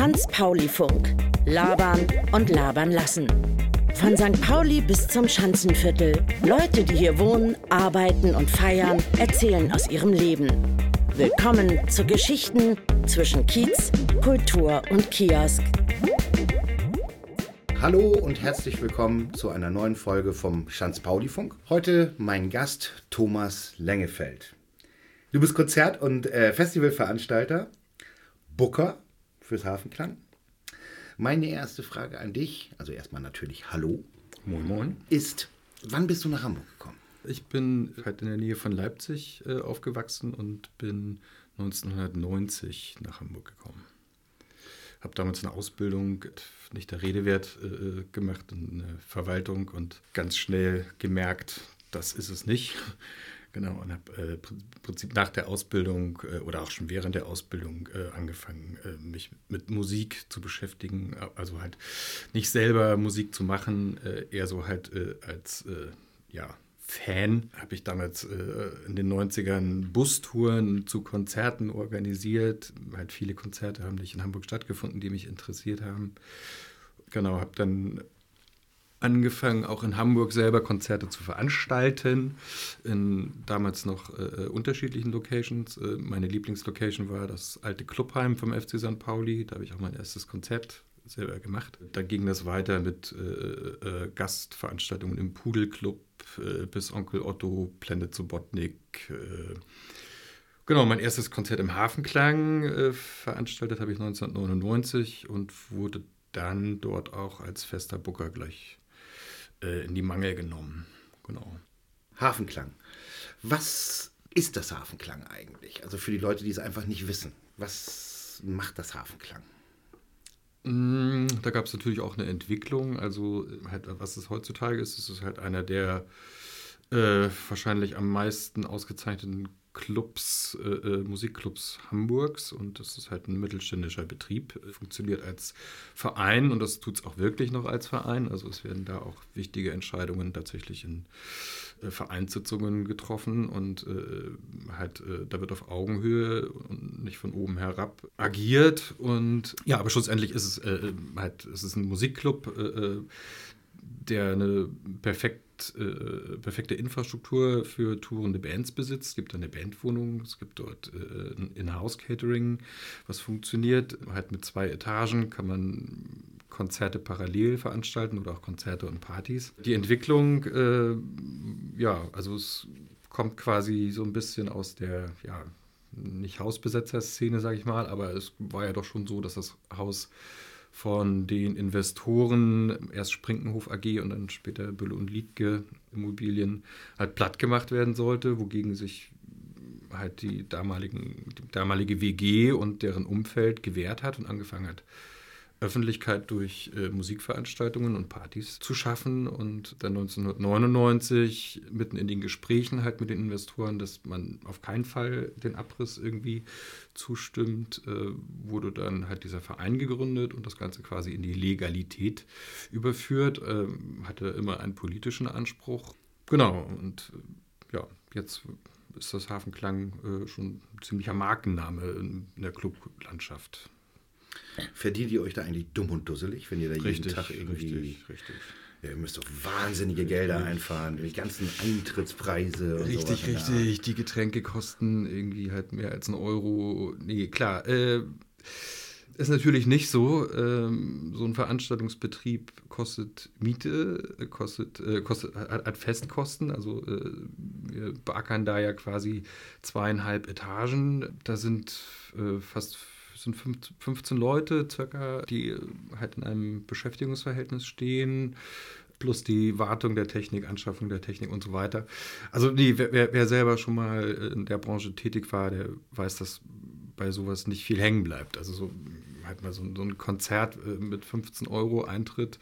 Schanz-Pauli-Funk. Labern und labern lassen. Von St. Pauli bis zum Schanzenviertel. Leute, die hier wohnen, arbeiten und feiern, erzählen aus ihrem Leben. Willkommen zu Geschichten zwischen Kiez, Kultur und Kiosk. Hallo und herzlich willkommen zu einer neuen Folge vom Schanz-Pauli-Funk. Heute mein Gast Thomas Lengefeld. Du bist Konzert- und äh, Festivalveranstalter, Booker fürs Hafenklang. Meine erste Frage an dich, also erstmal natürlich Hallo. Moin, moin. Ist, wann bist du nach Hamburg gekommen? Ich bin halt in der Nähe von Leipzig äh, aufgewachsen und bin 1990 nach Hamburg gekommen. Habe damals eine Ausbildung, nicht der Rede wert, äh, gemacht in der Verwaltung und ganz schnell gemerkt, das ist es nicht. Genau, und habe äh, im Prinzip nach der Ausbildung äh, oder auch schon während der Ausbildung äh, angefangen, äh, mich mit Musik zu beschäftigen. Also halt nicht selber Musik zu machen, äh, eher so halt äh, als ja, Fan. Habe ich damals in den 90ern Bustouren zu Konzerten organisiert. Halt viele Konzerte haben nicht in Hamburg stattgefunden, die mich interessiert haben. Genau, habe dann angefangen, auch in Hamburg selber Konzerte zu veranstalten, in damals noch äh, unterschiedlichen Locations. Äh, meine Lieblingslocation war das alte Clubheim vom FC St. Pauli. Da habe ich auch mein erstes Konzert selber gemacht. Da ging das weiter mit äh, äh Gastveranstaltungen im Pudelclub äh, bis Onkel Otto, Planet Subotnik. Äh, genau, mein erstes Konzert im Hafenklang veranstaltet habe ich 1999 und wurde dann dort auch als fester Booker gleich äh, in die Mangel genommen. Genau. Hafenklang. Was ist das Hafenklang eigentlich? Also für die Leute, die es einfach nicht wissen. Was macht das Hafenklang? Mm, da gab es natürlich auch eine Entwicklung. Also, halt, was es heutzutage ist, ist es halt einer der äh, wahrscheinlich am meisten ausgezeichneten Clubs, äh, äh, Musikclubs Hamburgs und das ist halt ein mittelständischer Betrieb, funktioniert als Verein und das tut es auch wirklich noch als Verein. Also es werden da auch wichtige Entscheidungen tatsächlich in äh, Vereinssitzungen getroffen und äh, halt äh, da wird auf Augenhöhe und nicht von oben herab agiert und ja, aber schlussendlich ist es äh, halt, es ist ein Musikclub, der eine perfekt äh, perfekte Infrastruktur für tourende Bands besitzt. Es gibt eine Bandwohnung, es gibt dort äh, ein In-House-Catering, was funktioniert. Halt mit zwei Etagen kann man Konzerte parallel veranstalten oder auch Konzerte und Partys. Die Entwicklung, äh, ja, also es kommt quasi so ein bisschen aus der, ja, nicht Hausbesetzer-Szene, sage ich mal, aber es war ja doch schon so, dass das Haus von den Investoren, erst Sprinkenhof AG und dann später Bülle und Liedke Immobilien, halt platt gemacht werden sollte, wogegen sich halt die, damaligen, die damalige WG und deren Umfeld gewehrt hat und angefangen hat, Öffentlichkeit durch äh, Musikveranstaltungen und Partys zu schaffen und dann 1999 mitten in den Gesprächen halt mit den Investoren, dass man auf keinen Fall den Abriss irgendwie zustimmt, äh, wurde dann halt dieser Verein gegründet und das Ganze quasi in die Legalität überführt, äh, hatte immer einen politischen Anspruch. Genau, und äh, ja, jetzt ist das Hafenklang äh, schon ein ziemlicher Markenname in, in der Clublandschaft. Verdient ihr euch da eigentlich dumm und dusselig, wenn ihr da richtig, jeden Tag irgendwie. Richtig, richtig. Ja, ihr müsst doch wahnsinnige Gelder richtig. einfahren, die ganzen Eintrittspreise und Richtig, sowas. richtig. Die Getränke kosten irgendwie halt mehr als ein Euro. Nee, klar. Äh, ist natürlich nicht so. Ähm, so ein Veranstaltungsbetrieb kostet Miete, kostet, äh, kostet hat, hat, Festkosten. Also äh, wir beackern da ja quasi zweieinhalb Etagen. Da sind äh, fast sind 15 Leute circa, die halt in einem Beschäftigungsverhältnis stehen plus die Wartung der Technik, Anschaffung der Technik und so weiter. Also nee, wer, wer, selber schon mal in der Branche tätig war, der weiß, dass bei sowas nicht viel hängen bleibt. Also so halt mal so, so ein Konzert äh, mit 15 Euro Eintritt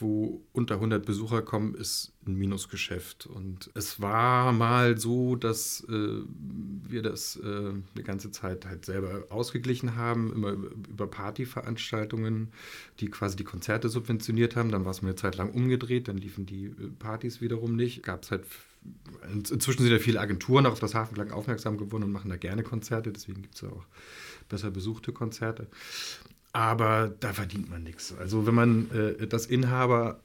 wo unter 100 Besucher kommen, ist ein Minusgeschäft. Und es war mal so, dass äh, wir das äh, eine ganze Zeit halt selber ausgeglichen haben, immer über Partyveranstaltungen, die quasi die Konzerte subventioniert haben. Dann war es mal eine Zeit lang umgedreht, dann liefen die äh, Partys wiederum nicht. Gab es halt inzwischen sind ja viele Agenturen auch auf das Hafenklang aufmerksam geworden und machen da gerne Konzerte, deswegen gibt es ja auch besser besuchte Konzerte. Aber da verdient man nichts. Also wenn man äh, das Inhaber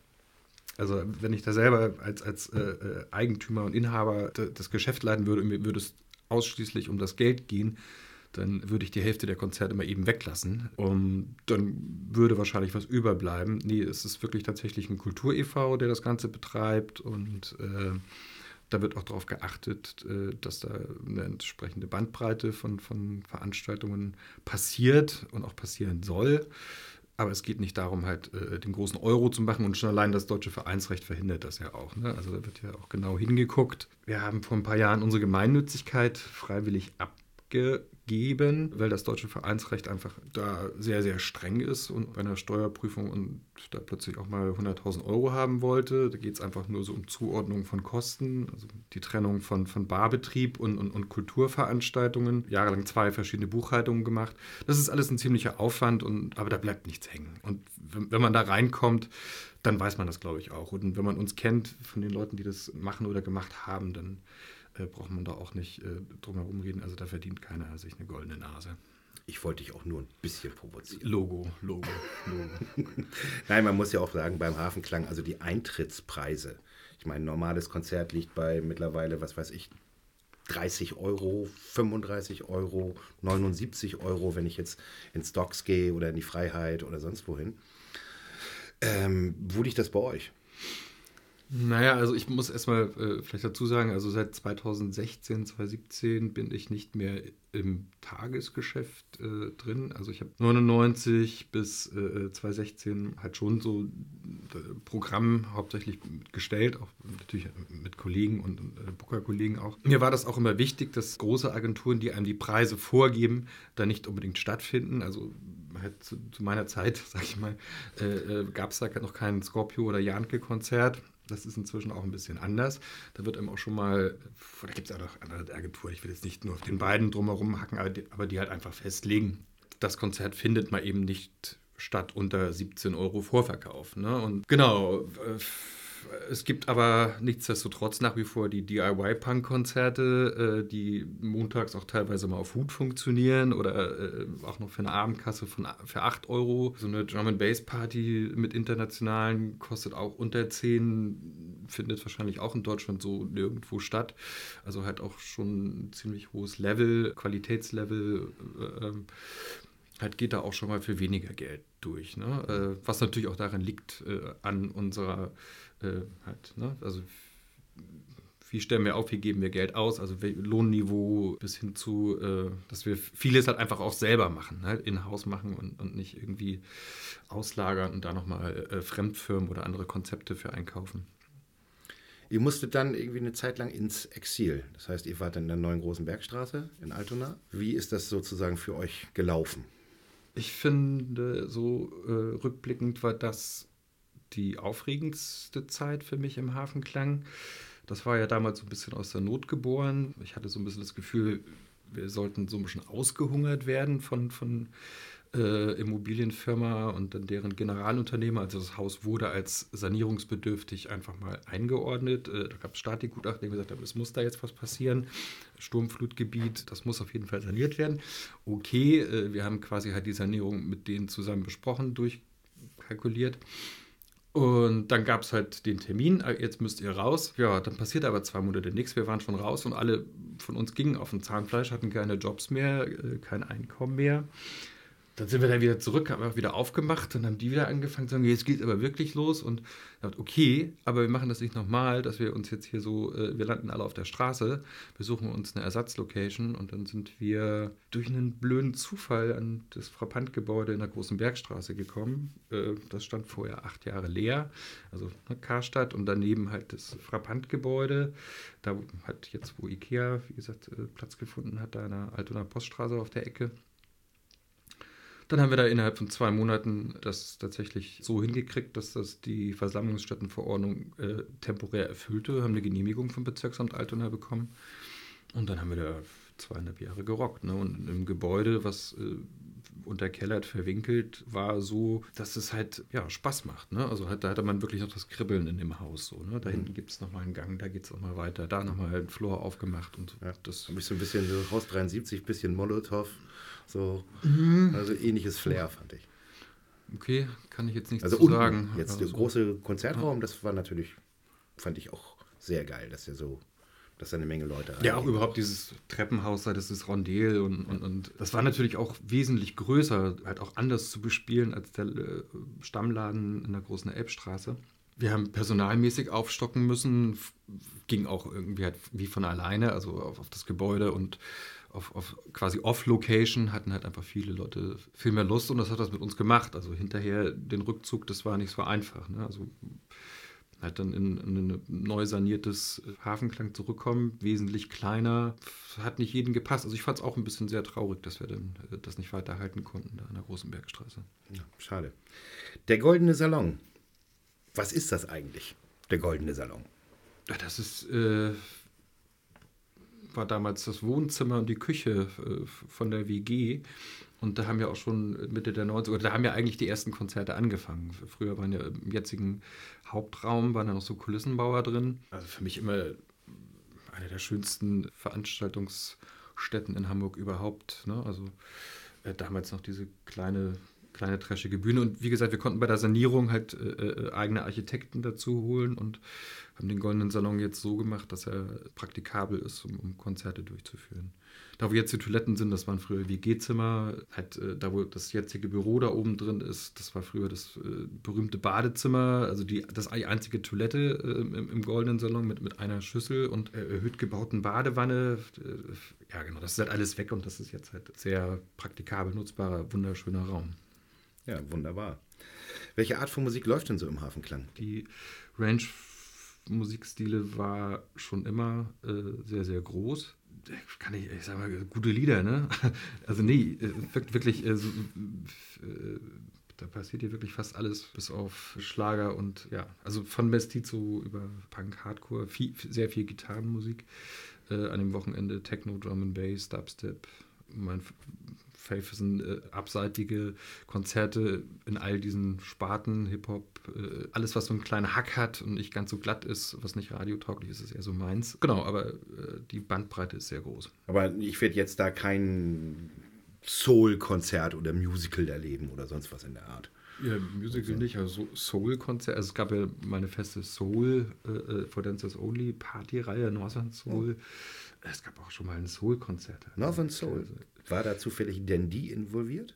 also wenn ich da selber als, als äh, äh Eigentümer und Inhaber das Geschäft leiten würde, mir würde es ausschließlich um das Geld gehen, dann würde ich die Hälfte der Konzerte mal eben weglassen. Und dann würde wahrscheinlich was überbleiben. Nee, es ist wirklich tatsächlich ein Kultur-EV, der das Ganze betreibt und äh, da wird auch darauf geachtet, äh, dass da eine entsprechende Bandbreite von, von Veranstaltungen passiert und auch passieren soll. Aber es geht nicht darum, halt äh, den großen Euro zu machen und schon allein das deutsche Vereinsrecht verhindert das ja auch. Ne? Also da wird ja auch genau hingeguckt. Wir haben vor ein paar Jahren unsere Gemeinnützigkeit freiwillig abge geben, weil das deutsche Vereinsrecht einfach da sehr, sehr streng ist und bei einer Steuerprüfung und da plötzlich auch mal 100.000 Euro haben wollte. Da geht es einfach nur so um Zuordnung von Kosten, also die Trennung von, von Barbetrieb und, und, und Kulturveranstaltungen. Jahrelang zwei verschiedene Buchhaltungen gemacht. Das ist alles ein ziemlicher Aufwand, und, aber da bleibt nichts hängen. Und wenn, wenn man da reinkommt, dann weiß man das, glaube ich, auch. Und wenn man uns kennt von den Leuten, die das machen oder gemacht haben, dann äh, braucht man da auch nicht äh, drum herum reden. Also da verdient keiner sich eine goldene Nase. Ich wollte dich auch nur ein bisschen provozieren. Logo, Logo, Logo. Nein, man muss ja auch sagen, beim Hafenklang, also die Eintrittspreise. Ich meine, ein normales Konzert liegt bei mittlerweile, was weiß ich, 30 Euro, 35 Euro, 79 Euro, wenn ich jetzt in Stocks gehe oder in die Freiheit oder sonst wohin. Ähm, wo liegt das bei euch? Naja, also ich muss erstmal äh, vielleicht dazu sagen, also seit 2016, 2017 bin ich nicht mehr im Tagesgeschäft äh, drin. Also ich habe 99 bis äh, 2016 halt schon so äh, Programm hauptsächlich gestellt, auch natürlich mit Kollegen und äh, Booker-Kollegen auch. Mir war das auch immer wichtig, dass große Agenturen, die einem die Preise vorgeben, da nicht unbedingt stattfinden. Also halt zu, zu meiner Zeit, sag ich mal, äh, äh gab es da noch kein Scorpio oder Janke-Konzert. Das ist inzwischen auch ein bisschen anders. Da wird eben auch schon mal, da gibt es auch noch andere Agenturen, ich will jetzt nicht nur auf den beiden drumherum hacken, aber die, aber die halt einfach festlegen, das Konzert findet mal eben nicht statt unter 17 Euro Vorverkauf. Ne? Und genau, es gibt aber nichtsdestotrotz nach wie vor die DIY-Punk-Konzerte, äh, die montags auch teilweise mal auf Hut funktionieren oder äh, auch noch für eine Abendkasse von, für 8 Euro. So eine Drum-and-Bass-Party mit internationalen kostet auch unter 10, findet wahrscheinlich auch in Deutschland so nirgendwo statt. Also halt auch schon ein ziemlich hohes Level, Qualitätslevel. Äh, ähm, halt geht da auch schon mal für weniger Geld durch. Ne? was natürlich auch daran liegt, an unserer äh, halt, ne? Also wie stellen wir auf, wie geben wir Geld aus, also Lohnniveau bis hin zu, äh, dass wir vieles halt einfach auch selber machen, halt in-house machen und, und nicht irgendwie auslagern und da nochmal äh, Fremdfirmen oder andere Konzepte für einkaufen. Ihr musstet dann irgendwie eine Zeit lang ins Exil. Das heißt, ihr wart in der neuen großen Bergstraße in Altona. Wie ist das sozusagen für euch gelaufen? Ich finde, so äh, rückblickend war das die aufregendste Zeit für mich im Hafenklang. Das war ja damals so ein bisschen aus der Not geboren. Ich hatte so ein bisschen das Gefühl, wir sollten so ein bisschen ausgehungert werden von, von äh, Immobilienfirma und dann deren Generalunternehmer. Also das Haus wurde als sanierungsbedürftig einfach mal eingeordnet. Äh, da gab es Statikgutachten, die gesagt haben, es muss da jetzt was passieren. Sturmflutgebiet, das muss auf jeden Fall saniert werden. Okay, äh, wir haben quasi halt die Sanierung mit denen zusammen besprochen, durchkalkuliert. Und dann gab es halt den Termin, äh, jetzt müsst ihr raus. Ja, dann passiert aber zwei Monate nichts. Wir waren schon raus und alle von uns gingen auf ein Zahnfleisch, hatten keine Jobs mehr, äh, kein Einkommen mehr. Dann sind wir dann wieder zurück, haben auch wieder aufgemacht, dann haben die wieder angefangen zu sagen, jetzt geht es aber wirklich los und dachte, okay, aber wir machen das nicht nochmal, dass wir uns jetzt hier so, äh, wir landen alle auf der Straße, wir suchen uns eine Ersatzlocation und dann sind wir durch einen blöden Zufall an das Frappant-Gebäude in der Großen Bergstraße gekommen. Äh, das stand vorher acht Jahre leer, also ne, Karstadt und daneben halt das Frappant-Gebäude. Da hat jetzt, wo Ikea, wie gesagt, äh, Platz gefunden hat, da in der Altona Poststraße auf der Ecke. Dann haben wir da innerhalb von zwei Monaten das tatsächlich so hingekriegt, dass das die Versammlungsstättenverordnung äh, temporär erfüllte, haben eine Genehmigung vom Bezirksamt Altona bekommen. Und dann haben wir da zweieinhalb Jahre gerockt. Ne? Und im Gebäude, was äh, unterkellert, verwinkelt war, so, dass es halt ja, Spaß macht. Ne? Also halt, da hatte man wirklich noch das Kribbeln in dem Haus. So, ne? Da mhm. hinten gibt es nochmal einen Gang, da geht es nochmal weiter, da nochmal ein Flur aufgemacht. Und ja, das habe ich so ein bisschen so Haus 73, bisschen Molotow, so, mhm. also ähnliches Flair fand ich. Okay, kann ich jetzt nicht also zu sagen. Jetzt der also, große Konzertraum, das war natürlich, fand ich auch sehr geil, dass er so dass da eine Menge Leute rein. Ja, auch überhaupt dieses Treppenhaus, das ist Rondel und, und, und das war natürlich auch wesentlich größer, halt auch anders zu bespielen als der äh, Stammladen in der großen Elbstraße. Wir haben personalmäßig aufstocken müssen, ging auch irgendwie halt wie von alleine, also auf, auf das Gebäude und auf, auf quasi Off-Location hatten halt einfach viele Leute viel mehr Lust und das hat das mit uns gemacht. Also hinterher den Rückzug, das war nicht so einfach. Ne? Also halt dann in, in ein neu saniertes Hafenklang zurückkommen, wesentlich kleiner, hat nicht jedem gepasst. Also ich fand es auch ein bisschen sehr traurig, dass wir dann äh, das nicht weiterhalten konnten da an der Großen Bergstraße. Ja, schade. Der Goldene Salon. Was ist das eigentlich, der Goldene Salon? Das ist, äh, war damals das Wohnzimmer und die Küche äh, von der WG. Und da haben ja auch schon Mitte der 90er, oder da haben ja eigentlich die ersten Konzerte angefangen. Früher waren ja im jetzigen Hauptraum, waren da noch so Kulissenbauer drin. Also für mich immer eine der schönsten Veranstaltungsstätten in Hamburg überhaupt. Ne? Also äh, damals noch diese kleine kleine trashige Bühne. Und wie gesagt, wir konnten bei der Sanierung halt äh, äh, eigene Architekten dazu holen und haben den Goldenen Salon jetzt so gemacht, dass er praktikabel ist, um, um Konzerte durchzuführen. Da, wo jetzt die Toiletten sind, das waren früher WG-Zimmer. Halt, äh, da, wo das jetzige Büro da oben drin ist, das war früher das äh, berühmte Badezimmer, also die, das einzige Toilette äh, im, im, Goldenen Salon mit, mit einer Schüssel und äh, erhöht gebauten Badewanne. Ja, genau, das ist halt alles weg und das ist jetzt halt sehr praktikabel nutzbarer, wunderschöner Raum. Ja, wunderbar. Welche Art von Musik läuft denn so im Hafenklang? Die Range Musikstile war schon immer äh, sehr, sehr groß. Kann ich, ich sag mal, gute Lieder, ne? Also nee, äh, wirklich, äh, so, äh, da passiert hier wirklich fast alles, bis auf Schlager und ja, also von Mestizo über Punk, Hardcore, viel, sehr viel Gitarrenmusik. Äh, an dem Wochenende Techno, Drum and Bass, Dubstep. Mein Faith sind äh, abseitige Konzerte in all diesen Sparten, Hip-Hop, äh, alles, was so einen kleinen Hack hat und nicht ganz so glatt ist, was nicht radiotauglich ist, ist eher so meins. Genau, aber äh, die Bandbreite ist sehr groß. Aber ich werde jetzt da kein Soul-Konzert oder Musical erleben oder sonst was in der Art. Ja, Musical also. nicht, also Soul-Konzert. Also es gab ja meine feste Soul äh, äh for Dancers Only Party-Reihe, Northern Soul. Oh. Es gab auch schon mal ein Soul-Konzert. Northern Soul. War da zufällig Dandy involviert?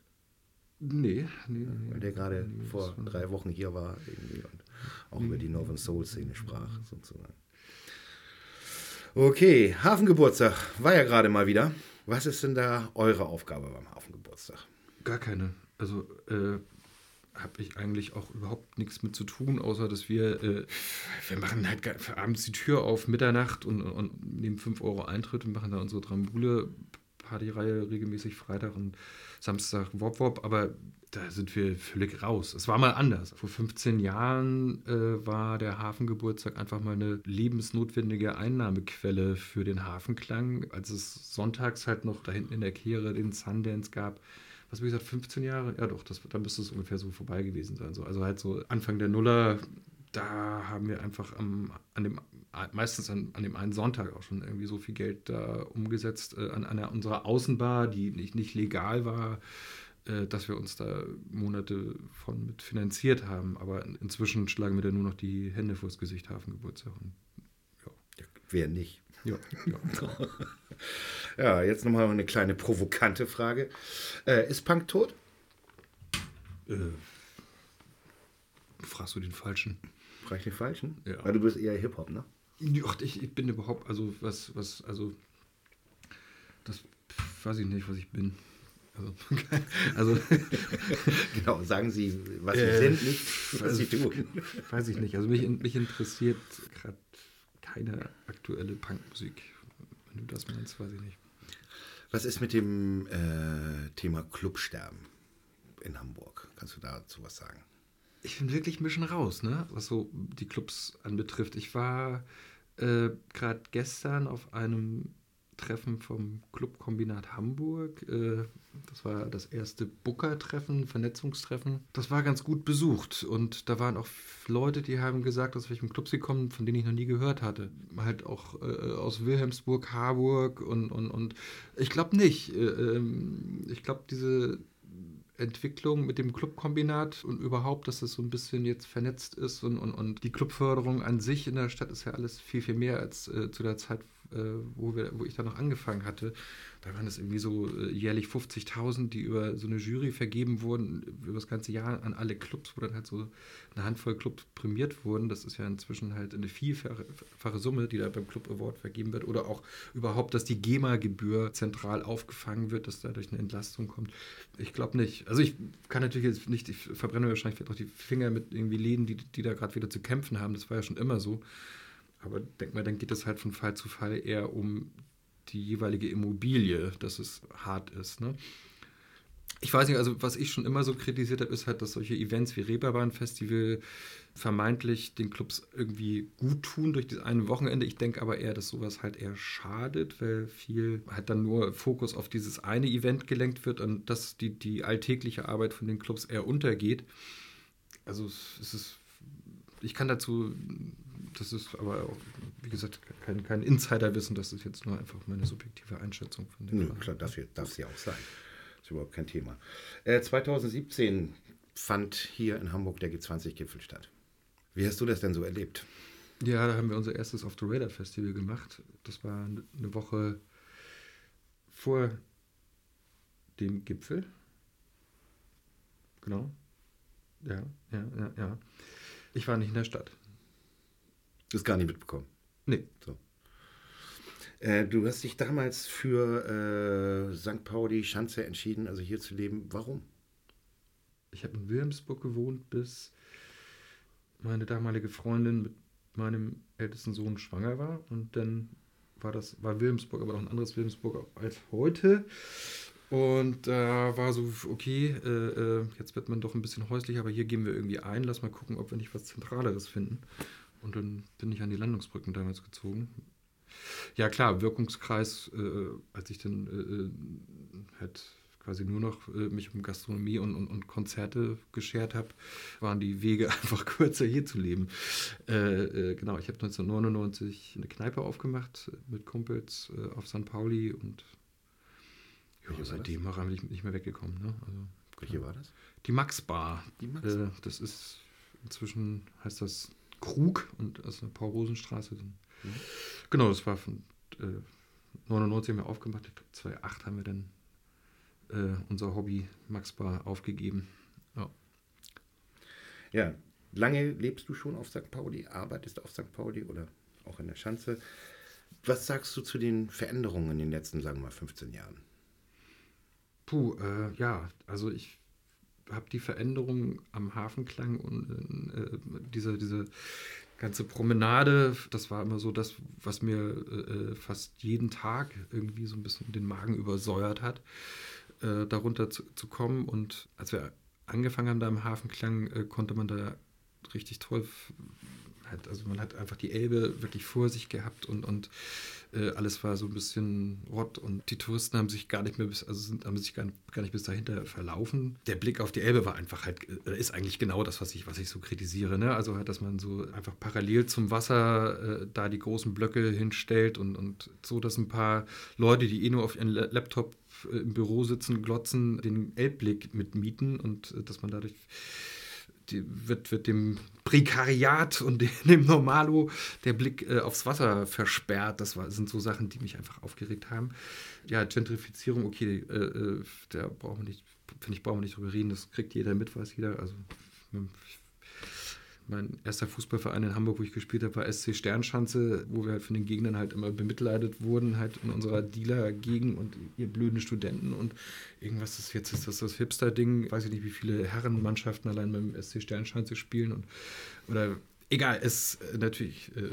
Nee, nee. Weil der gerade nee, vor drei Wochen hier war irgendwie und auch nee. über die Northern Soul-Szene sprach, sozusagen. Okay, Hafengeburtstag war ja gerade mal wieder. Was ist denn da eure Aufgabe beim Hafengeburtstag? Gar keine. Also äh, habe ich eigentlich auch überhaupt nichts mit zu tun, außer dass wir, äh, wir machen halt abends die Tür auf Mitternacht und, und nehmen 5 Euro Eintritt und machen da unsere Drambule Partyreihe regelmäßig Freitag und Samstag Wop Wop, aber da sind wir völlig raus. Es war mal anders. Vor 15 Jahren äh, war der Hafengeburtstag einfach mal eine lebensnotwendige Einnahmequelle für den Hafenklang, als es sonntags halt noch da hinten in der Kehre den Sundance gab was wie gesagt, 15 Jahre? Ja doch, das, da müsste es ungefähr so vorbei gewesen sein. So. Also halt so Anfang der Nuller, da haben wir einfach am, an dem, meistens an, an dem einen Sonntag auch schon irgendwie so viel Geld da umgesetzt äh, an, der, unserer Außenbar, die nicht, nicht legal war, äh, dass wir uns da Monate von mit finanziert haben. Aber inzwischen schlagen wir da nur noch die Hände vors Gesicht, Hafengeburtstag. Und, ja. Wer nicht? Ja, ja. ja jetzt nochmal eine kleine provokante Frage. Äh, ist Punk tot? Äh, fragst du den Falschen? Frag ich den Falschen? Ja. Weil du bist eher Hip-Hop, ne? Ach, ich, ich bin überhaupt, also was, was, also das weiß ich nicht, was ich bin. Also, also genau, sagen Sie, was äh, Sie sind, nicht was Sie tun. Weiß ich nicht. Also mich, mich interessiert gerade keine aktuelle Punkmusik. Wenn du das meinst, weiß ich nicht. Was ist mit dem äh, Thema Clubsterben in Hamburg? Kannst du dazu was sagen? Ich bin wirklich ein bisschen raus, ne? was so die Clubs anbetrifft. Ich war äh, gerade gestern auf einem Treffen vom Clubkombinat Hamburg. Äh, Das war das erste Booker-Treffen, Vernetzungstreffen. Das war ganz gut besucht. Und da waren auch Leute, die haben gesagt, aus welchem Club sie kommen, von denen ich noch nie gehört hatte. Halt auch äh, aus Wilhelmsburg, Harburg und, und, und ich glaube nicht. Äh, ähm, ich glaube, diese Entwicklung mit dem Clubkombinat und überhaupt, dass es so ein bisschen jetzt vernetzt ist und, und, und die Clubförderung an sich in der Stadt ist ja alles viel, viel mehr als zu der Zeit, äh, wo, wir, wo ich da noch angefangen hatte. Da waren es irgendwie so äh, jährlich 50.000, die über so eine Jury vergeben wurden, über das ganze Jahr an alle Clubs, wo dann halt so eine Handvoll Clubs prämiert wurden. Das ist ja inzwischen halt eine vielfache Summe, die da beim Club Award vergeben wird. Oder auch überhaupt, dass die GEMA-Gebühr zentral aufgefangen wird, dass dadurch eine Entlastung kommt. Ich glaube nicht. Also ich kann natürlich jetzt nicht, ich verbrenne wahrscheinlich auch die Finger mit irgendwie Läden, die, die da gerade wieder zu kämpfen haben. Das war ja schon immer so. Aber denk mal, dann geht es halt von Fall zu Fall eher um die jeweilige Immobilie, dass es hart ist. Ne? Ich weiß nicht, also was ich schon immer so kritisiert habe, ist halt, dass solche Events wie Reeperbahn-Festival vermeintlich den Clubs irgendwie gut tun durch das eine Wochenende. Ich denke aber eher, dass sowas halt eher schadet, weil viel halt dann nur Fokus auf dieses eine Event gelenkt wird und dass die, die alltägliche Arbeit von den Clubs eher untergeht. Also es ist, ich kann dazu das ist aber auch, wie gesagt, kein, kein Insiderwissen, das ist jetzt nur einfach meine subjektive Einschätzung von dem. Nö, klar, darf, darf sie auch sein. Das ist überhaupt kein Thema. Äh, 2017 fand hier in Hamburg der G20-Gipfel statt. Wie hast du das denn so erlebt? Ja, da haben wir unser erstes Off the Radar Festival gemacht. Das war eine Woche vor dem Gipfel. Genau. Ja, ja, ja, ja. Ich war nicht in der Stadt. Das gar nicht mitbekommen. Nee. So. Äh, du hast dich damals für äh, St. Pauli Schanze entschieden, also hier zu leben. Warum? Ich habe in Wilhelmsburg gewohnt, bis meine damalige Freundin mit meinem ältesten Sohn schwanger war. Und dann war das, war Wilhelmsburg aber noch ein anderes Wilhelmsburg als heute. Und da äh, war so, okay, äh, äh, jetzt wird man doch ein bisschen häuslich, aber hier gehen wir irgendwie ein. Lass mal gucken, ob wir nicht was Zentraleres finden. Und dann bin ich an die Landungsbrücken damals gezogen. Ja klar, Wirkungskreis, äh, als ich dann äh, halt quasi nur noch äh, mich um Gastronomie und, und, und Konzerte geschert habe, waren die Wege einfach kürzer hier zu leben. Äh, äh, genau, ich habe 1999 eine Kneipe aufgemacht mit Kumpels äh, auf St. Pauli und ja, seitdem auch eigentlich nicht mehr weggekommen. Ne? Also, Welche war das? Die Max Bar. Die Max Bar. das ist inzwischen heißt das Krug und aus der Paul-Rosen-Straße. Mhm. Genau, das war von äh, 99 haben wir aufgemacht. Ich glaube, 2008 haben wir dann äh, unser Hobby Max Bar aufgegeben. Ja. ja, lange lebst du schon auf St. Pauli, arbeitest auf St. Pauli oder auch in der Schanze. Was sagst du zu den Veränderungen in den letzten, sagen wir mal, 15 Jahren? Puh, äh, ja, also ich habe die Veränderung am Hafenklang und äh, diese, diese ganze Promenade, das war immer so das, was mir äh, fast jeden Tag irgendwie so ein bisschen den Magen übersäuert hat, äh, darunter zu, zu, kommen. Und als wir angefangen haben da im Hafenklang, äh, konnte man da richtig toll halt, also man hat einfach die Elbe wirklich vor sich gehabt und, und äh, alles war so ein bisschen rott und die Touristen haben sich gar nicht mehr bis, also sind, haben sich gar, gar nicht bis dahinter verlaufen. Der Blick auf die Elbe war einfach halt, äh, ist eigentlich genau das, was ich, was ich so kritisiere. Ne? Also halt, dass man so einfach parallel zum Wasser äh, da die großen Blöcke hinstellt und, und so, dass ein paar Leute, die eh nur auf ihren Laptop äh, im Büro sitzen, glotzen, den Elbblick mitmieten und äh, dass man dadurch wird, wird dem Prekariat und dem Normalo der Blick äh, aufs Wasser versperrt. Das war, sind so Sachen, die mich einfach aufgeregt haben. Ja, Gentrifizierung, okay, äh, äh da brauchen wir nicht, finde ich, brauchen wir nicht drüber reden. Das kriegt jeder mit, weiß jeder. Also ich mein erster Fußballverein in Hamburg, wo ich gespielt habe, war SC Sternschanze, wo wir halt von den Gegnern halt immer bemitleidet wurden, halt in unserer Dealer-Gegend und ihr blöden Studenten und irgendwas ist jetzt, ist das das Hipster-Ding, weiß ich nicht, wie viele Herrenmannschaften allein beim SC Sternschanze spielen und oder egal, es äh, natürlich, äh,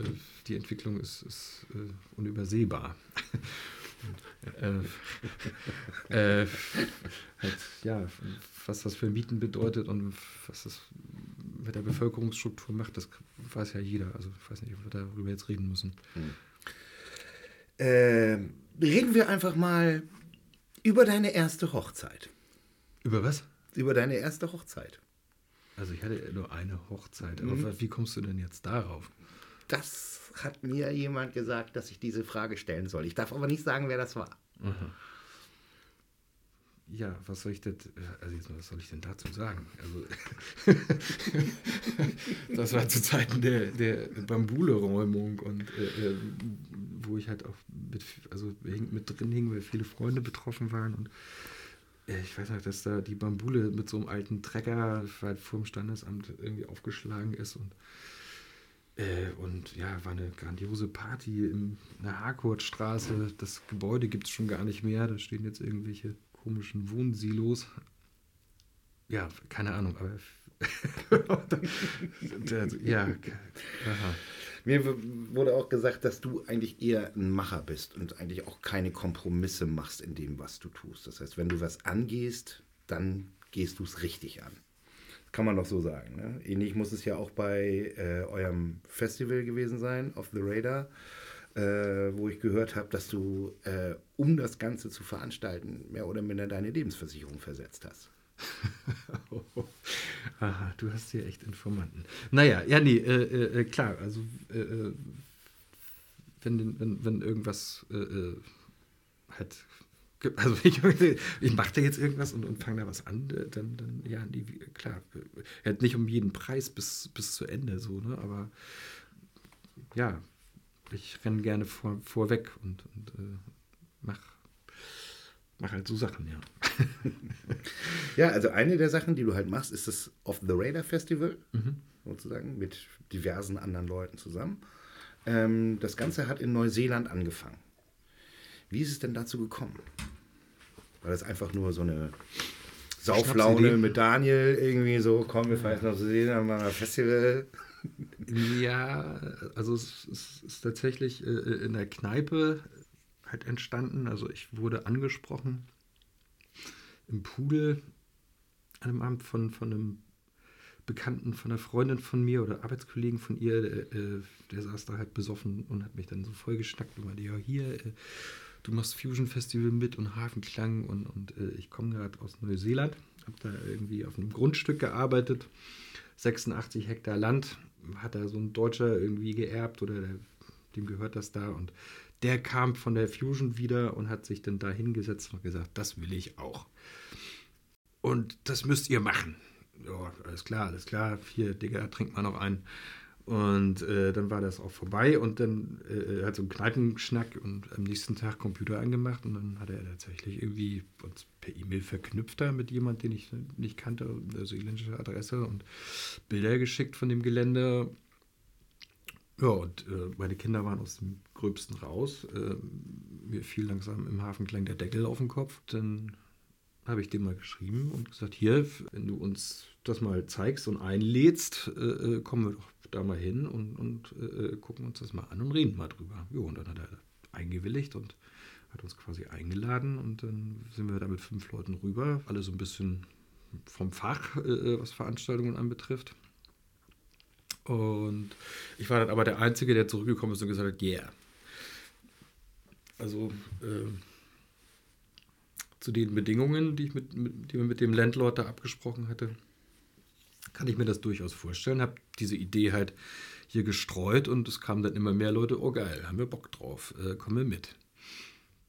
die Entwicklung ist, ist äh, unübersehbar. äh, halt, ja, was das für Mieten bedeutet und was das mit der Bevölkerungsstruktur macht, das weiß ja jeder. Also ich weiß nicht, ob wir darüber jetzt reden müssen. Hm. Äh, reden wir einfach mal über deine erste Hochzeit. Über was? Über deine erste Hochzeit. Also ich hatte nur eine Hochzeit. Aber mhm. wie kommst du denn jetzt darauf? Das hat mir jemand gesagt, dass ich diese Frage stellen soll. Ich darf aber nicht sagen, wer das war. Mhm. Ja, was soll ich denn, also was soll ich denn dazu sagen? Also, das war zu Zeiten der, der Bambule-Räumung und äh, äh, wo ich halt auch mit, also mit drin hing, weil viele Freunde betroffen waren und äh, ich weiß nicht, dass da die Bambule mit so einem alten Trecker halt vor dem Standesamt irgendwie aufgeschlagen ist und äh, und ja, war eine grandiose Party in der Harcourtstraße. Das Gebäude gibt es schon gar nicht mehr. Da stehen jetzt irgendwelche komischen Wohnsilos. Ja, keine Ahnung, aber. ja, aha. Mir wurde auch gesagt, dass du eigentlich eher ein Macher bist und eigentlich auch keine Kompromisse machst in dem, was du tust. Das heißt, wenn du was angehst, dann gehst du es richtig an. Kann man doch so sagen. Ne? Ähnlich muss es ja auch bei äh, eurem Festival gewesen sein, Off the Radar äh, wo ich gehört habe, dass du, äh, um das Ganze zu veranstalten, mehr oder minder deine Lebensversicherung versetzt hast. Aha, du hast hier echt Informanten. Naja, ja, nee, äh, äh, äh klar, also äh, wenn, wenn, wenn irgendwas halt also ich, ich mache da jetzt irgendwas und, und fange da was an, dann, dann ja, nee, klar, halt nicht um jeden Preis bis, bis zu Ende so, ne? Aber ja, ich renne gerne vor, vorweg und, und äh, mach, mach halt so Sachen, ja. ja, also eine der Sachen, die du halt machst, ist das Off the Radar Festival, mhm. sozusagen, mit diversen anderen Leuten zusammen. Ähm, das Ganze hat in Neuseeland angefangen. Wie ist es denn dazu gekommen? War das einfach nur so eine Sauflaune mit Daniel irgendwie so, komm, wir fahren jetzt noch Neuseeland, machen ein Festival? Ja, also es, es ist tatsächlich äh, in der Kneipe halt entstanden. Also ich wurde angesprochen im Pudel an einem Abend von, von einem Bekannten, von einer Freundin von mir oder Arbeitskollegen von ihr, der, äh, der saß da halt besoffen und hat mich dann so vollgeschnackt und meinte, ja hier, äh, du machst Fusion Festival mit und Hafenklang und, und ich komme gerade aus Neuseeland, habe da irgendwie auf einem Grundstück gearbeitet, 86 Hektar Land hat da so ein Deutscher irgendwie geerbt oder der, dem gehört das da und der kam von der Fusion wieder und hat sich dann da hingesetzt und gesagt, das will ich auch. Und das müsst ihr machen. Ja, alles klar, alles klar. Hier, Digga, trinkt mal noch einen. Und äh, dann war das auch vorbei und dann äh, hat so ein Kneipenschnack und am nächsten Tag Computer angemacht und dann hat er tatsächlich irgendwie uns per E-Mail verknüpft da mit jemandem, den ich nicht kannte, eine seeländische Adresse und Bilder geschickt von dem Gelände. Ja, und äh, meine Kinder waren aus dem Gröbsten raus. Äh, mir fiel langsam im Hafenklang der Deckel auf den Kopf. Dann habe ich dem mal geschrieben und gesagt, hier, wenn du uns das mal zeigst und einlädst, äh, äh kommen wir doch da mal hin und, und äh, gucken uns das mal an und reden mal drüber. Jo, und dann hat er eingewilligt und hat uns quasi eingeladen und dann sind wir da mit fünf Leuten rüber, alle so ein bisschen vom Fach, äh, was Veranstaltungen anbetrifft. Und ich war dann aber der Einzige, der zurückgekommen ist und gesagt hat, yeah. Also äh, zu den Bedingungen, die ich mit, mit, die mit dem Landlord da abgesprochen hatte, kann ich mir das durchaus vorstellen. Habe diese Idee halt hier gestreut und es kamen dann immer mehr Leute, oh geil, haben wir Bock drauf, äh, kommen wir mit.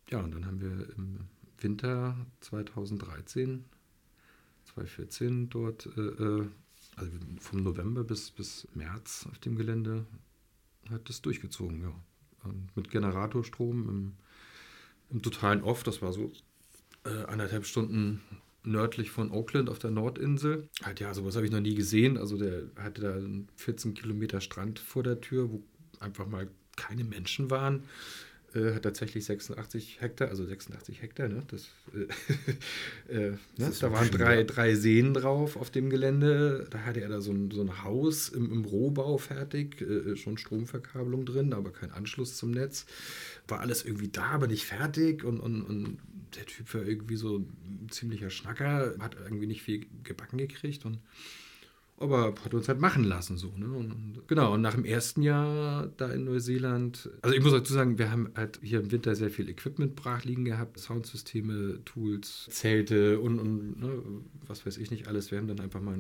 Ja, und dann haben wir im Winter 2013, 2014 dort, äh, äh, also vom November bis, bis März auf dem Gelände, hat das durchgezogen, ja. Und mit Generatorstrom im, im totalen Off, das war so äh, anderthalb Stunden nördlich von Auckland auf der Nordinsel. Halt, ja, sowas habe ich noch nie gesehen. Also der hatte da einen 14 Kilometer Strand vor der Tür, wo einfach mal keine Menschen waren. Äh, hat tatsächlich 86 Hektar, also 86 Hektar, ne? Das, äh, äh, ne? da waren drei, drei Seen drauf auf dem Gelände. Da hatte er da so ein, so ein Haus im, im Rohbau fertig, äh, schon Stromverkabelung drin, aber kein Anschluss zum Netz. War alles irgendwie da, aber nicht fertig und, und, und der Typ war irgendwie so ein ziemlicher Schnacker, hat irgendwie nicht viel gebacken gekriegt und aber hat uns halt machen lassen so. Ne? Und, genau, und nach dem ersten Jahr da in Neuseeland, also ich muss dazu sagen, wir haben halt hier im Winter sehr viel Equipment brach liegen gehabt, Soundsysteme, Tools, Zelte und, und ne, was weiß ich nicht alles. Wir haben dann einfach mal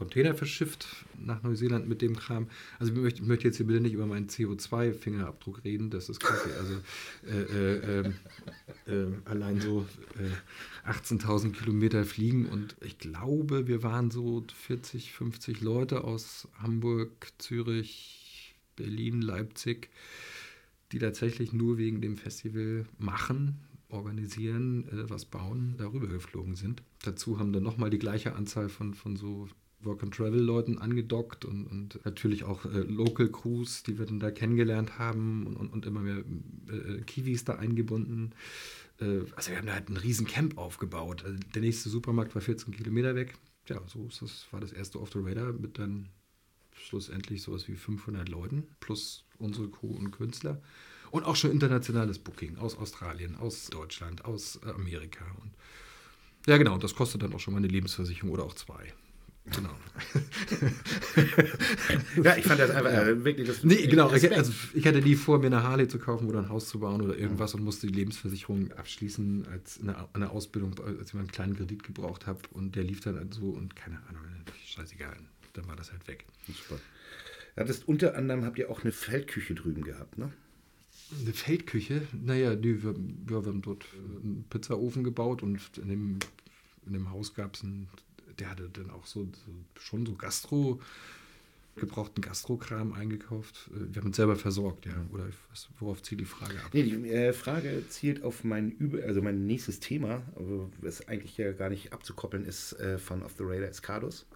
Container verschifft nach Neuseeland mit dem Kram. Also ich möchte, ich möchte jetzt hier bitte nicht über meinen CO2-Fingerabdruck reden, das ist kacke. Also äh, äh, ähm, äh, allein so 18.000 äh, Kilometer fliegen und ich glaube, wir waren so 40, 50 Leute aus Hamburg, Zürich, Berlin, Leipzig, die tatsächlich nur wegen dem Festival machen, organisieren, äh, was bauen, darüber geflogen sind. Dazu haben dann nochmal die gleiche Anzahl von, von so Work-and-Travel-Leuten angedockt und, und natürlich auch äh, Local Crews, die wir dann da kennengelernt haben und, und, und immer mehr äh, Kiwis da eingebunden. Äh, also wir haben da halt ein riesen Camp aufgebaut. Also der nächste Supermarkt war 14 Kilometer weg. Ja, so ist das, war das erste Off the Radar mit dann schlussendlich sowas wie 500 Leuten plus unsere Crew und Künstler. Und auch schon internationales Booking aus Australien, aus Deutschland, aus Amerika. Und ja, genau, das kostet dann auch schon mal eine Lebensversicherung oder auch zwei. Genau. ja, ich fand das einfach äh, wirklich das. Nee, genau. Ich, also, ich hatte nie vor, mir eine Harley zu kaufen oder ein Haus zu bauen oder irgendwas und musste die Lebensversicherung abschließen als eine, eine Ausbildung, als ich mal einen kleinen Kredit gebraucht habe und der lief dann halt so und keine Ahnung, scheißegal. Dann war das halt weg. Super. Ja, das unter anderem habt ihr auch eine Feldküche drüben gehabt, ne? Eine Feldküche? Naja, nee, wir, wir haben dort einen Pizzaofen gebaut und in dem, in dem Haus gab es einen der hatte dann auch so, so schon so Gastro, gebrauchten Gastrokram eingekauft. Äh, wir haben uns selber versorgt, ja. Oder was, worauf zielt die Frage ab? Nee, die äh, Frage zielt auf mein Über also mein nächstes Thema, was eigentlich ja gar nicht abzukoppeln ist äh, von Off the Radar Escados.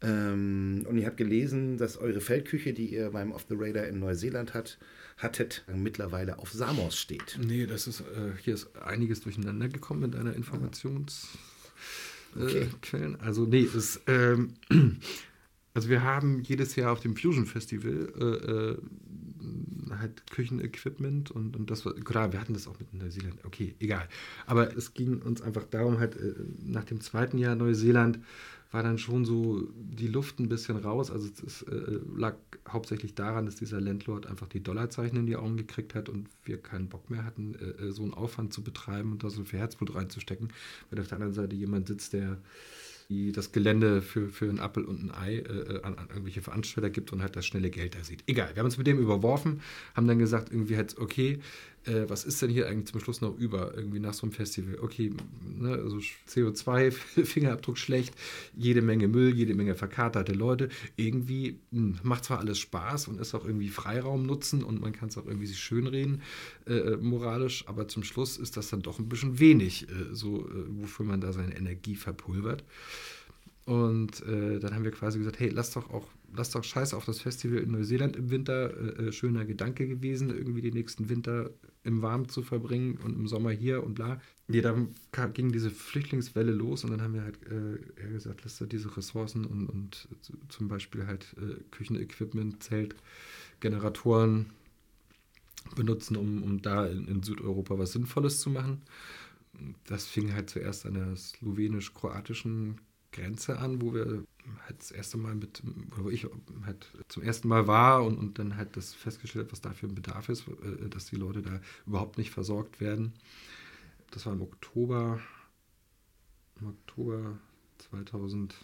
Ähm, und ihr habt gelesen, dass eure Feldküche, die ihr beim Off the Radar in Neuseeland hat, hattet, mittlerweile auf Samos steht. Nee, das ist, äh, hier ist einiges durcheinander gekommen mit einer Informations- okay. äh, Quellen. Also nee, es, ähm, also wir haben jedes Jahr auf dem Fusion Festival äh, äh, halt Küchenequipment und, und das war, klar, wir hatten das auch mit Neuseeland, okay, egal. Aber es ging uns einfach darum, halt äh, nach dem zweiten Jahr Neuseeland war dann schon so die Luft ein bisschen raus. Also es äh, lag hauptsächlich daran, dass dieser Landlord einfach die Dollarzeichen in die Augen gekriegt hat und wir keinen Bock mehr hatten, äh, äh so einen Aufwand zu betreiben und da so viel Herzblut reinzustecken, weil auf der anderen Seite jemand sitzt, der die das Gelände für, für einen Appel und ein Ei äh, an, an, irgendwelche Veranstalter gibt und halt das schnelle Geld da sieht. Egal, wir haben uns mit dem überworfen, haben dann gesagt, irgendwie halt, okay, äh, was ist denn hier eigentlich zum Schluss noch über, irgendwie nach so einem Festival? Okay, ne, also CO2, Fingerabdruck schlecht, jede Menge Müll, jede Menge verkaterte Leute. Irgendwie mh, hm, macht zwar alles Spaß und ist auch irgendwie Freiraum nutzen und man kann es auch irgendwie sich schönreden, äh, äh, moralisch, aber zum Schluss ist das dann doch ein bisschen wenig, äh, so äh, wofür man da seine Energie verpulvert. Und äh, dann haben wir quasi gesagt, hey, lass doch auch, lass doch scheiße auf das Festival in Neuseeland im Winter. Äh, schöner Gedanke gewesen, irgendwie die nächsten Winter im Warmen zu verbringen und im Sommer hier und bla. Nee, dann ging diese Flüchtlingswelle los und dann haben wir halt äh, gesagt, lass da diese Ressourcen und, und zum Beispiel halt äh, Küchenequipment, Zelt, Generatoren benutzen, um, um da in, in Südeuropa was Sinnvolles zu machen. Das fing halt zuerst an der slowenisch-kroatischen Grenze an, wo wir halt das erste Mal mit, wo ich halt zum ersten Mal war und, und dann halt das festgestellt, was dafür ein Bedarf ist, äh, dass die Leute da überhaupt nicht versorgt werden. Das war im Oktober, im Oktober 2014.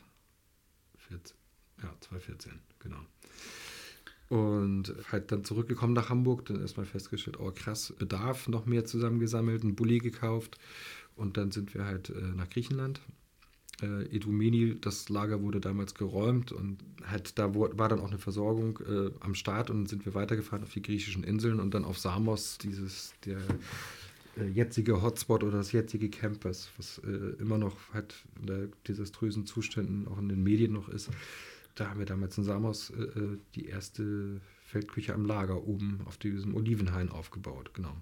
Ja, 2014, genau. Und halt dann zurückgekommen nach Hamburg, dann erstmal festgestellt, oh krass, Bedarf, noch mehr zusammengesammelt, einen Bulli gekauft und dann sind wir halt äh, nach Griechenland äh, Edumeni, das Lager wurde damals geräumt und halt da war dann auch eine Versorgung äh, am Start und sind wir weitergefahren auf die griechischen Inseln und dann auf Samos, dieses der äh, jetzige Hotspot oder das jetzige Campus, was äh, immer noch halt unter desaströsen Zuständen auch in den Medien noch ist. Da haben wir damals in Samos äh, äh, die erste Feldküche am Lager oben auf diesem Olivenhain aufgebaut, genau.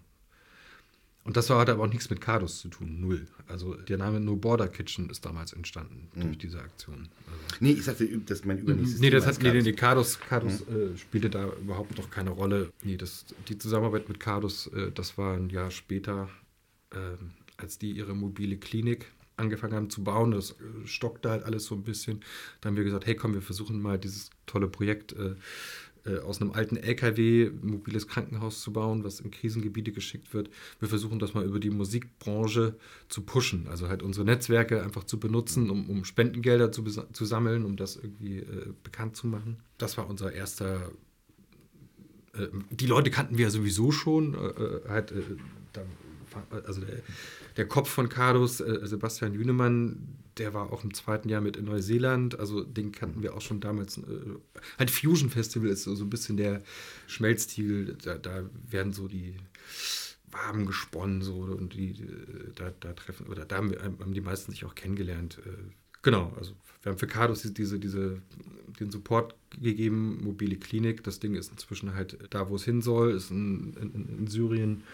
Und das hat aber auch nichts mit Cardos zu tun, null. Also der Name No Border Kitchen ist damals entstanden mhm. durch diese Aktion. Also nee, ich sagte, das ist mein übernächstes Nee, das hat, nee, nee, nee, Cardos, Cardos mhm. äh, spielte da überhaupt noch keine Rolle. Nee, das, die Zusammenarbeit mit Cardos, äh, das war ein Jahr später, äh, als die ihre mobile Klinik angefangen haben zu bauen. Das äh, stockte halt alles so ein bisschen. Da haben wir gesagt, hey komm, wir versuchen mal dieses tolle Projekt äh, aus einem alten LKW ein mobiles Krankenhaus zu bauen, was in Krisengebiete geschickt wird. Wir versuchen das mal über die Musikbranche zu pushen, also halt unsere Netzwerke einfach zu benutzen, um, um Spendengelder zu, zu sammeln, um das irgendwie äh, bekannt zu machen. Das war unser erster äh, die Leute kannten wir ja sowieso schon. Äh, äh halt, äh, da, also der, der, Kopf von Carlos, äh, Sebastian Jünemann, der war auch im zweiten Jahr mit in Neuseeland. Also den kannten wir auch schon damals. halt Fusion Festival ist so, ein bisschen der Schmelztiegel. Da, da werden so die Waben gesponnen so und die, da, da treffen oder da haben, haben, die meisten sich auch kennengelernt. Genau, also wir haben für Cardos diese, diese, den Support gegeben, mobile Klinik. Das Ding ist inzwischen halt da, wo es hin soll, ist in, in, in Syrien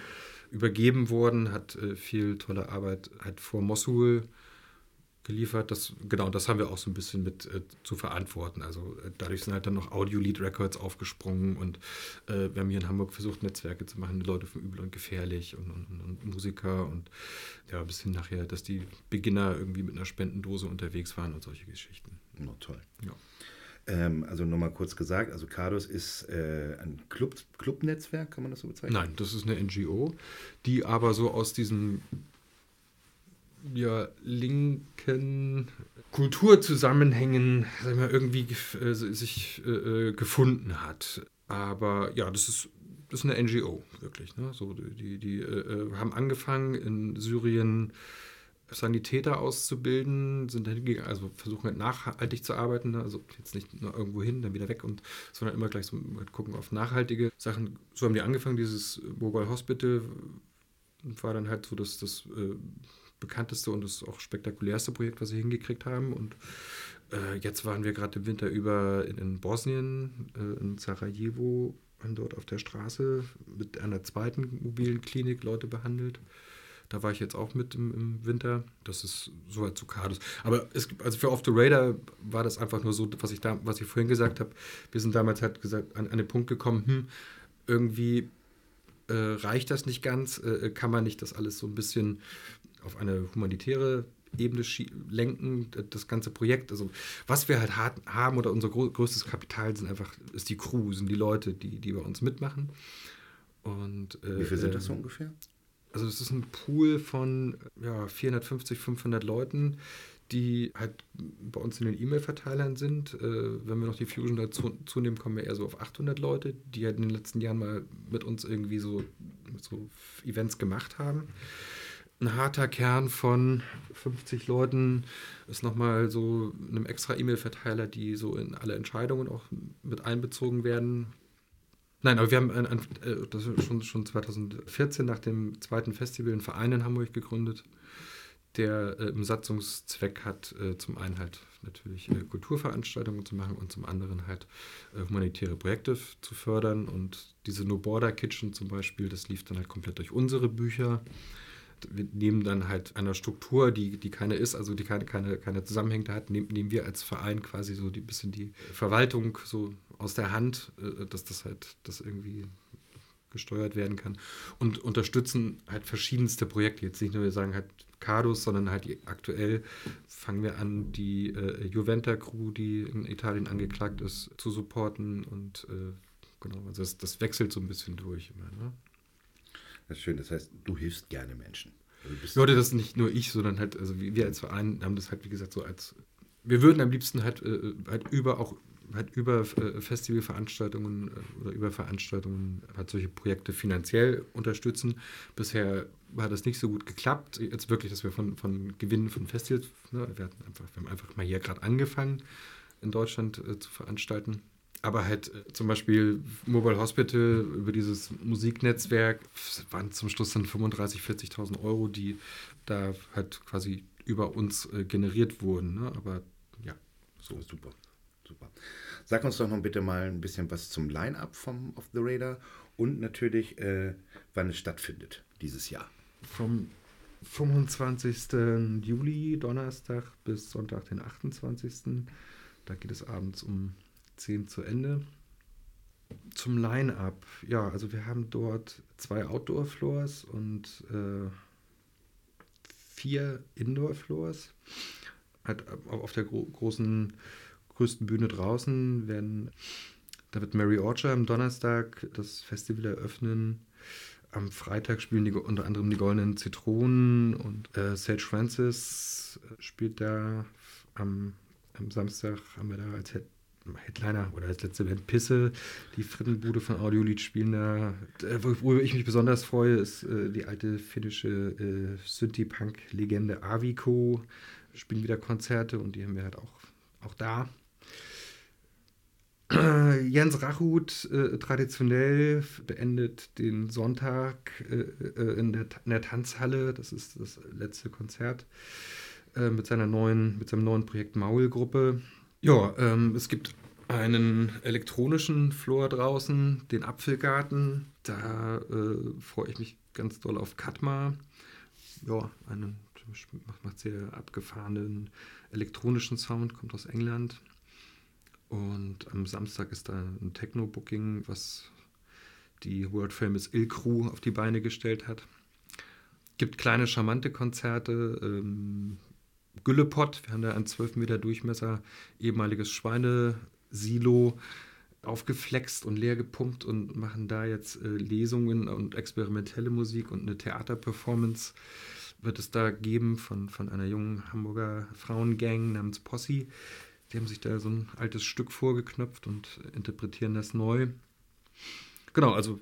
übergeben worden, hat äh, viel tolle Arbeit halt vor Mosul geliefert. Das, genau, das haben wir auch so ein bisschen mit äh, zu verantworten. Also äh, dadurch sind halt dann noch Audio-Lead Records aufgesprungen und äh, wir haben hier in Hamburg versucht, Netzwerke zu machen, Leute von Übel und Gefährlich und, und, und, Musiker und ja, bis hin nachher, dass die Beginner irgendwie mit einer Spendendose unterwegs waren und solche Geschichten. Oh, toll. Ja. Ähm, also nochmal kurz gesagt, also Cardos ist äh, ein Club, Clubnetzwerk, kann man das so bezeichnen? Nein, das ist eine NGO, die aber so aus diesem ja, linken Kulturzusammenhängen sag mal, irgendwie äh, sich äh, gefunden hat. Aber ja, das ist, das ist eine NGO, wirklich. Ne? So, die die äh, äh, haben angefangen in Syrien Sanitäter auszubilden, sind hingegangen, also versuchen halt nachhaltig zu arbeiten, ne? also jetzt nicht nur irgendwo hin, dann wieder weg und sondern immer gleich so halt gucken auf nachhaltige Sachen. So haben die angefangen, dieses Mobile Hospital war dann halt so das, das äh, bekannteste und das auch spektakulärste Projekt, was sie hingekriegt haben. Und äh, jetzt waren wir gerade im Winter über in, in Bosnien, äh, in Sarajevo, haben dort auf der Straße mit einer zweiten mobilen Klinik Leute behandelt. Da war ich jetzt auch mit im, im Winter. Das ist soweit zu Kades. Aber es, also für Off the Radar war das einfach nur so, was ich, da, was ich vorhin gesagt habe. Wir sind damals halt gesagt, an, an den Punkt gekommen, hm, irgendwie äh, reicht das nicht ganz, äh, kann man nicht das alles so ein bisschen auf eine humanitäre Ebene lenken, das ganze Projekt. Also was wir halt haben oder unser größtes Kapital sind einfach, ist die Crew, sind die Leute, die, die bei uns mitmachen. Und, äh, Wie viele sind das so ähm, ungefähr? Also es ist ein Pool von ja, 450, 500 Leuten, die halt bei uns in den E-Mail-Verteilern sind. Äh, wenn wir noch die Fusion dazu zunehmen, kommen wir eher so auf 800 Leute, die halt in den letzten Jahren mal mit uns irgendwie so, so Events gemacht haben. Ein harter Kern von 50 Leuten ist nochmal so einem extra E-Mail-Verteiler, die so in alle Entscheidungen auch mit einbezogen werden. Nein, aber wir haben ein, ein, äh, das schon, schon 2014 nach dem zweiten Festival einen Verein in Hamburg gegründet, der äh, im Satzungszweck hat, äh, zum einen halt natürlich äh, Kulturveranstaltungen zu machen und zum anderen halt äh, humanitäre Projekte zu fördern. Und diese No Border Kitchen zum Beispiel, das lief dann halt komplett durch unsere Bücher wir nehmen dann halt einer Struktur, die, die keine ist, also die keine, keine, keine Zusammenhänge hat, nehmen, nehmen wir als Verein quasi so ein bisschen die Verwaltung so aus der Hand, äh, dass das halt das irgendwie gesteuert werden kann und unterstützen halt verschiedenste Projekte. Jetzt nicht nur wir sagen halt Cardos, sondern halt aktuell fangen wir an, die äh, Juventa-Crew, die in Italien angeklagt ist, zu supporten und äh, genau, also das, das, wechselt so ein bisschen durch immer. Ne? Das ist schön, das heißt, du hilfst gerne Menschen. Also Leute, das ist nicht nur ich, sondern halt, also wir als Verein haben das halt, wie gesagt, so als, wir würden am liebsten halt, äh, halt über auch halt über äh, Festivalveranstaltungen äh, oder über Veranstaltungen halt solche Projekte finanziell unterstützen. Bisher hat das nicht so gut geklappt. Jetzt wirklich, dass wir von, von Gewinnen von Festivals, ne, wir, einfach, wir haben einfach mal hier gerade angefangen, in Deutschland äh, zu veranstalten aber halt äh, zum Beispiel Mobile Hospital über dieses Musiknetzwerk waren zum Schluss dann 35.000, 40.000 Euro, die da halt quasi über uns äh, generiert wurden. Ne? Aber ja, so. Super, super. Sag uns doch noch bitte mal ein bisschen was zum Line-Up vom Off the Radar und natürlich, äh, wann es stattfindet dieses Jahr. Vom 25. Juli, Donnerstag, bis Sonntag, den 28. Da geht es abends um 10 zu Ende. Zum Line-Up. Ja, also wir haben dort zwei Outdoor-Floors und äh, vier Indoor-Floors. Halt auf der gro großen, größten Bühne draußen werden, da wird Mary Orchard am Donnerstag das Festival eröffnen. Am Freitag spielen die, unter anderem die Goldenen Zitronen und äh, Sage Francis spielt da. Am, am Samstag haben wir da als Head Headliner oder als letzte Band Pisse, die Frittenbude von Audiolied spielen da. Äh, worüber ich mich besonders freue, ist äh, die alte finnische äh, Synthie-Punk-Legende Aviko. Spielen wieder Konzerte und die haben wir halt auch, auch da. Jens Rachut äh, traditionell beendet den Sonntag äh, äh, in, der, in, der, Tanzhalle. Das ist das letzte Konzert mit seiner neuen, mit seinem neuen Projekt Maulgruppe. Ja, ähm, es gibt einen elektronischen Floor draußen, den Apfelgarten. Da äh, freue ich mich ganz doll auf Katma. Ja, einen macht sehr abgefahrenen elektronischen Sound, kommt aus England. Und am Samstag ist da ein Techno-Booking, was die World Famous Ill Crew auf die Beine gestellt hat. Gibt kleine, charmante Konzerte. Ähm, Güllepott. Wir haben da ein 12 Meter Durchmesser ehemaliges Schweinesilo aufgeflext und leer gepumpt und machen da jetzt äh, Lesungen und experimentelle Musik und eine Theaterperformance wird es da geben von, von einer jungen Hamburger Frauengang namens Posse. Die haben sich da so ein altes Stück vorgeknöpft und interpretieren das neu. Genau, also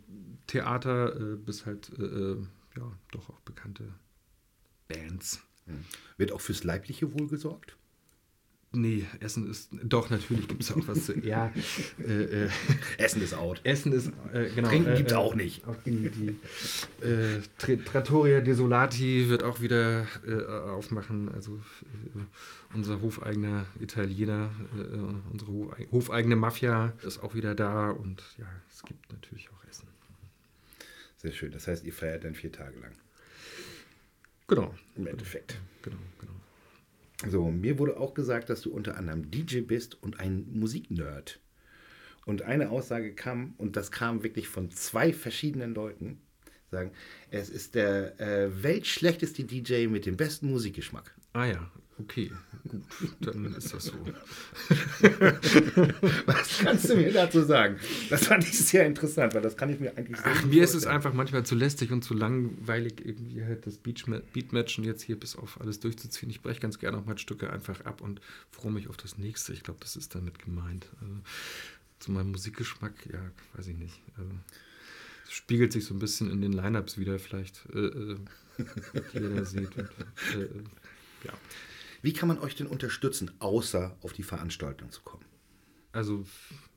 Theater äh, bis halt, äh, äh ja, doch auch bekannte Bands. Wird auch fürs leibliche Wohl gesorgt? Nee, Essen ist. Doch, natürlich gibt es auch was zu. Ja. Äh, äh, Essen ist out. Essen ist. Äh, genau. Trinken gibt es äh, auch nicht. Auch die, die Trattoria Desolati wird auch wieder äh, aufmachen. Also äh, unser hofeigener Italiener, unsere hofeigene Mafia ist auch wieder da. Und ja, es gibt natürlich auch Essen. Sehr schön. Das heißt, ihr feiert dann vier Tage lang. Genau. Im Endeffekt. Genau, genau. So, mir wurde auch gesagt, dass du unter anderem DJ bist und ein Musiknerd. Und eine Aussage kam, und das kam wirklich von zwei verschiedenen Leuten, sagen, es ist der äh, weltschlechteste DJ mit dem besten Musikgeschmack. Ah ja, okay, gut, dann ist das so. Was kannst du mir dazu sagen? Das fand ich sehr interessant, weil das kann ich mir eigentlich sehr Ach, mir ist es einfach manchmal zu lästig und zu langweilig, irgendwie halt das Beatmatchen jetzt hier bis auf alles durchzuziehen. Ich breche ganz gerne auch mal Stücke einfach ab und freue mich auf das nächste. Ich glaube, das ist damit gemeint. Also, zu meinem Musikgeschmack, ja, weiß ich nicht. Also, spiegelt sich so ein bisschen in den Lineups wieder, vielleicht, äh, äh die da seht. Und, äh, äh ja. Wie kann man euch denn unterstützen, außer auf die Veranstaltung zu kommen? Also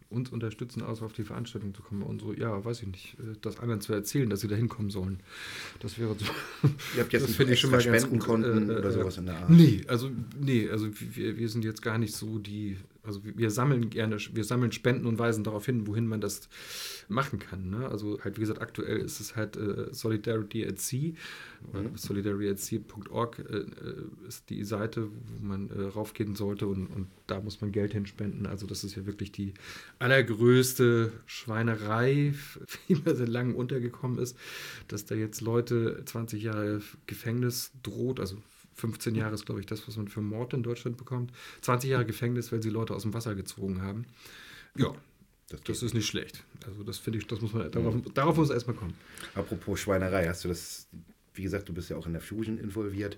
uns unterstützen, außer auf die Veranstaltung zu kommen. Und so, ja, weiß ich nicht, äh, das anderen zu erzählen, dass sie da hinkommen sollen. Das wäre so. Ihr habt jetzt nicht schon mal Spendenkonten äh, oder sowas in der Art? Nee, also, nee, also wir, wir sind jetzt gar nicht so die also wir sammeln gerne, wir sammeln Spenden und weisen darauf hin, wohin man das machen kann. Ne? Also halt, wie gesagt, aktuell ist es halt äh, Solidarity at Sea, mhm. solidarityatSea.org äh, ist die Seite, wo man äh, raufgehen sollte und, und da muss man Geld hinspenden. Also das ist ja wirklich die allergrößte Schweinerei, wie man seit langem untergekommen ist, dass da jetzt Leute 20 Jahre Gefängnis droht, also 15 Jahre ist, glaube ich, das, was man für Mord in Deutschland bekommt. 20 Jahre Gefängnis, weil sie Leute aus dem Wasser gezogen haben. Ja, das, das ist nicht schlecht. Also das finde ich, das muss man, darauf, mhm. darauf muss es erstmal kommen. Apropos Schweinerei, hast du das, wie gesagt, du bist ja auch in der Fusion involviert.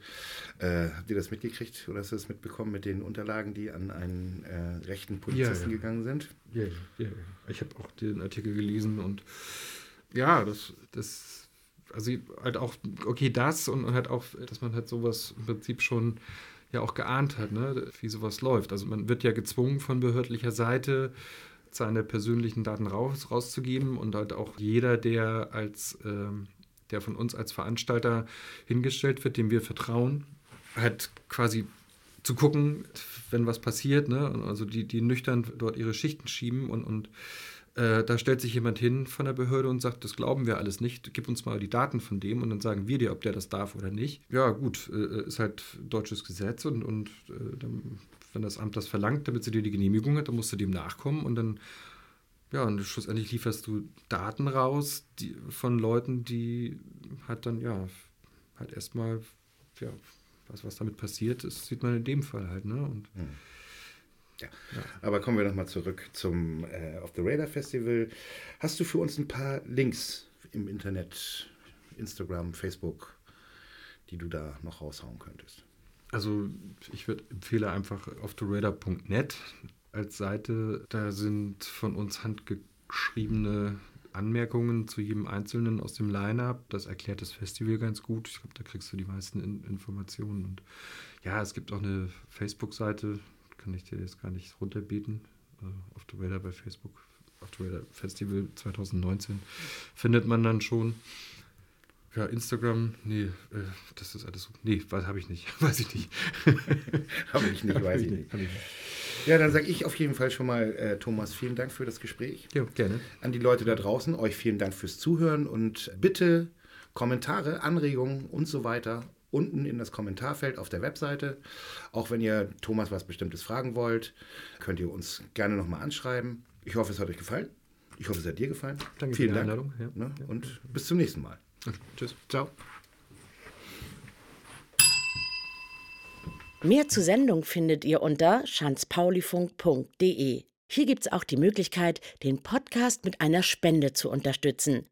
Äh, habt ihr das mitgekriegt oder hast du das mitbekommen mit den Unterlagen, die an einen äh, rechten Polizisten ja, ja. gegangen sind? Ja, ja, ja. Ich habe auch den Artikel gelesen und ja, das, das also halt auch, okay, das und halt auch, dass man halt sowas im Prinzip schon ja auch geahnt hat, ne, wie sowas läuft. Also man wird ja gezwungen von behördlicher Seite, seine persönlichen Daten raus, rauszugeben und halt auch jeder, der als ähm, der von uns als Veranstalter hingestellt wird, dem wir vertrauen, halt quasi zu gucken, wenn was passiert, ne? Also die, die nüchtern dort ihre Schichten schieben und, und äh, da stellt sich jemand hin von der Behörde und sagt, das glauben wir alles nicht, gib uns mal die Daten von dem und dann sagen wir dir, ob der das darf oder nicht. Ja, gut, äh, ist halt deutsches Gesetz und, und äh, dann, wenn das Amt das verlangt, damit sie dir die Genehmigung hat, dann musst du dem nachkommen und dann, ja, und schlussendlich lieferst du Daten raus die, von Leuten, die halt dann, ja, halt erstmal, ja, was, was damit passiert ist, sieht man in dem Fall halt. Ne? Und, hm. Ja. ja. Aber kommen wir nochmal zurück zum äh, Off the Radar Festival. Hast du für uns ein paar Links im Internet, Instagram, Facebook, die du da noch raushauen könntest? Also ich würde empfehle einfach offtheradar.net als Seite. Da sind von uns handgeschriebene Anmerkungen zu jedem Einzelnen aus dem Line-Up. Das erklärt das Festival ganz gut. Ich glaube, da kriegst du die meisten in Informationen. Und ja, es gibt auch eine Facebook-Seite, kann ich dir jetzt gar nicht runterbieten. Äh, auf the Radar bei Facebook, auf the Radar Festival 2019 findet man dann schon. Ja, Instagram, nee, äh, das ist alles so. Nee, habe ich nicht. Weiß ich nicht. habe ich nicht, weiß ich nicht. Ja, dann sage ich auf jeden Fall schon mal, äh, Thomas, vielen Dank für das Gespräch. Ja, gerne. An die Leute da draußen, euch vielen Dank fürs Zuhören und bitte Kommentare, Anregungen und so weiter unten in das Kommentarfeld auf der Webseite. Auch wenn ihr Thomas was Bestimmtes fragen wollt, könnt ihr uns gerne nochmal anschreiben. Ich hoffe, es hat euch gefallen. Ich hoffe, es hat dir gefallen. Danke Vielen für die Dank. Einladung. Ja. Ne? Und bis zum nächsten Mal. Tschüss. Ciao. Mehr zur Sendung findet ihr unter schanzpaulifunk.de. Hier gibt es auch die Möglichkeit, den Podcast mit einer Spende zu unterstützen.